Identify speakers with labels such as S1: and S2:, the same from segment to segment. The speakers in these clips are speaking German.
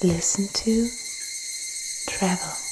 S1: Listen to travel.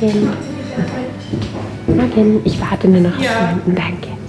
S1: Morgen. Morgen. Ich warte nur noch auf jemanden. Danke.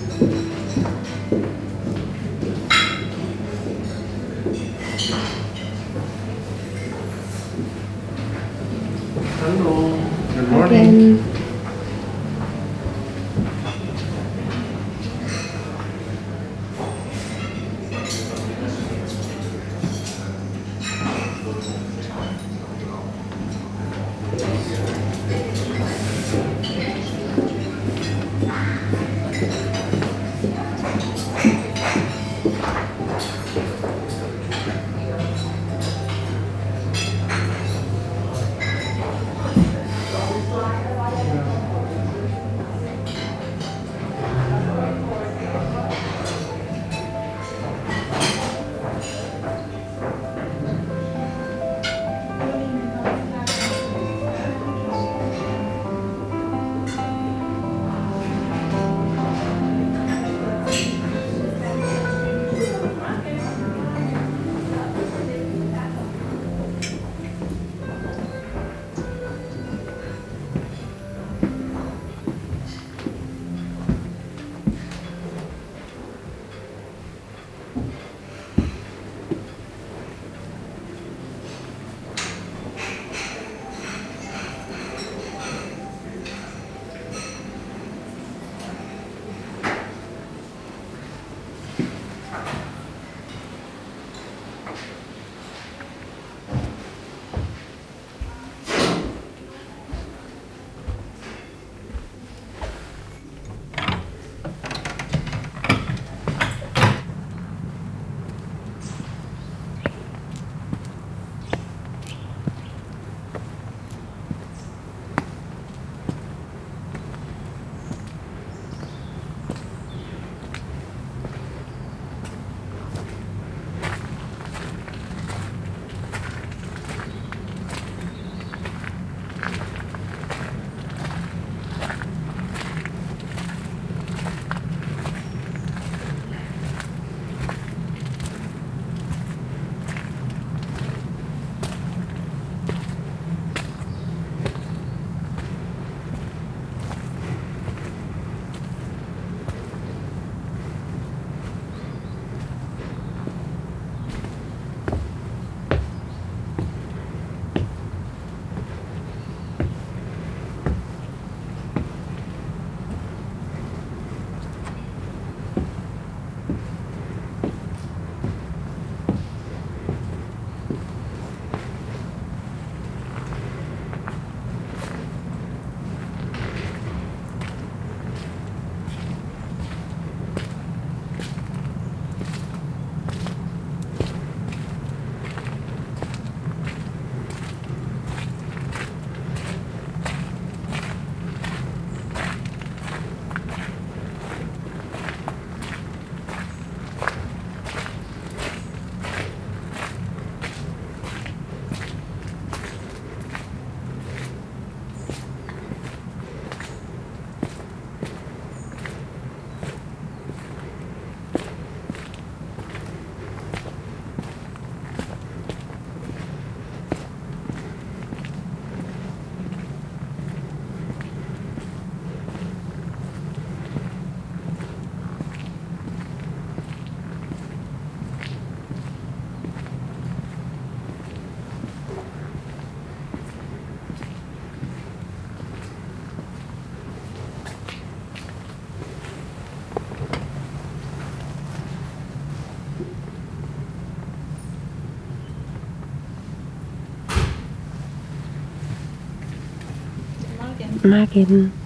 S1: Magin.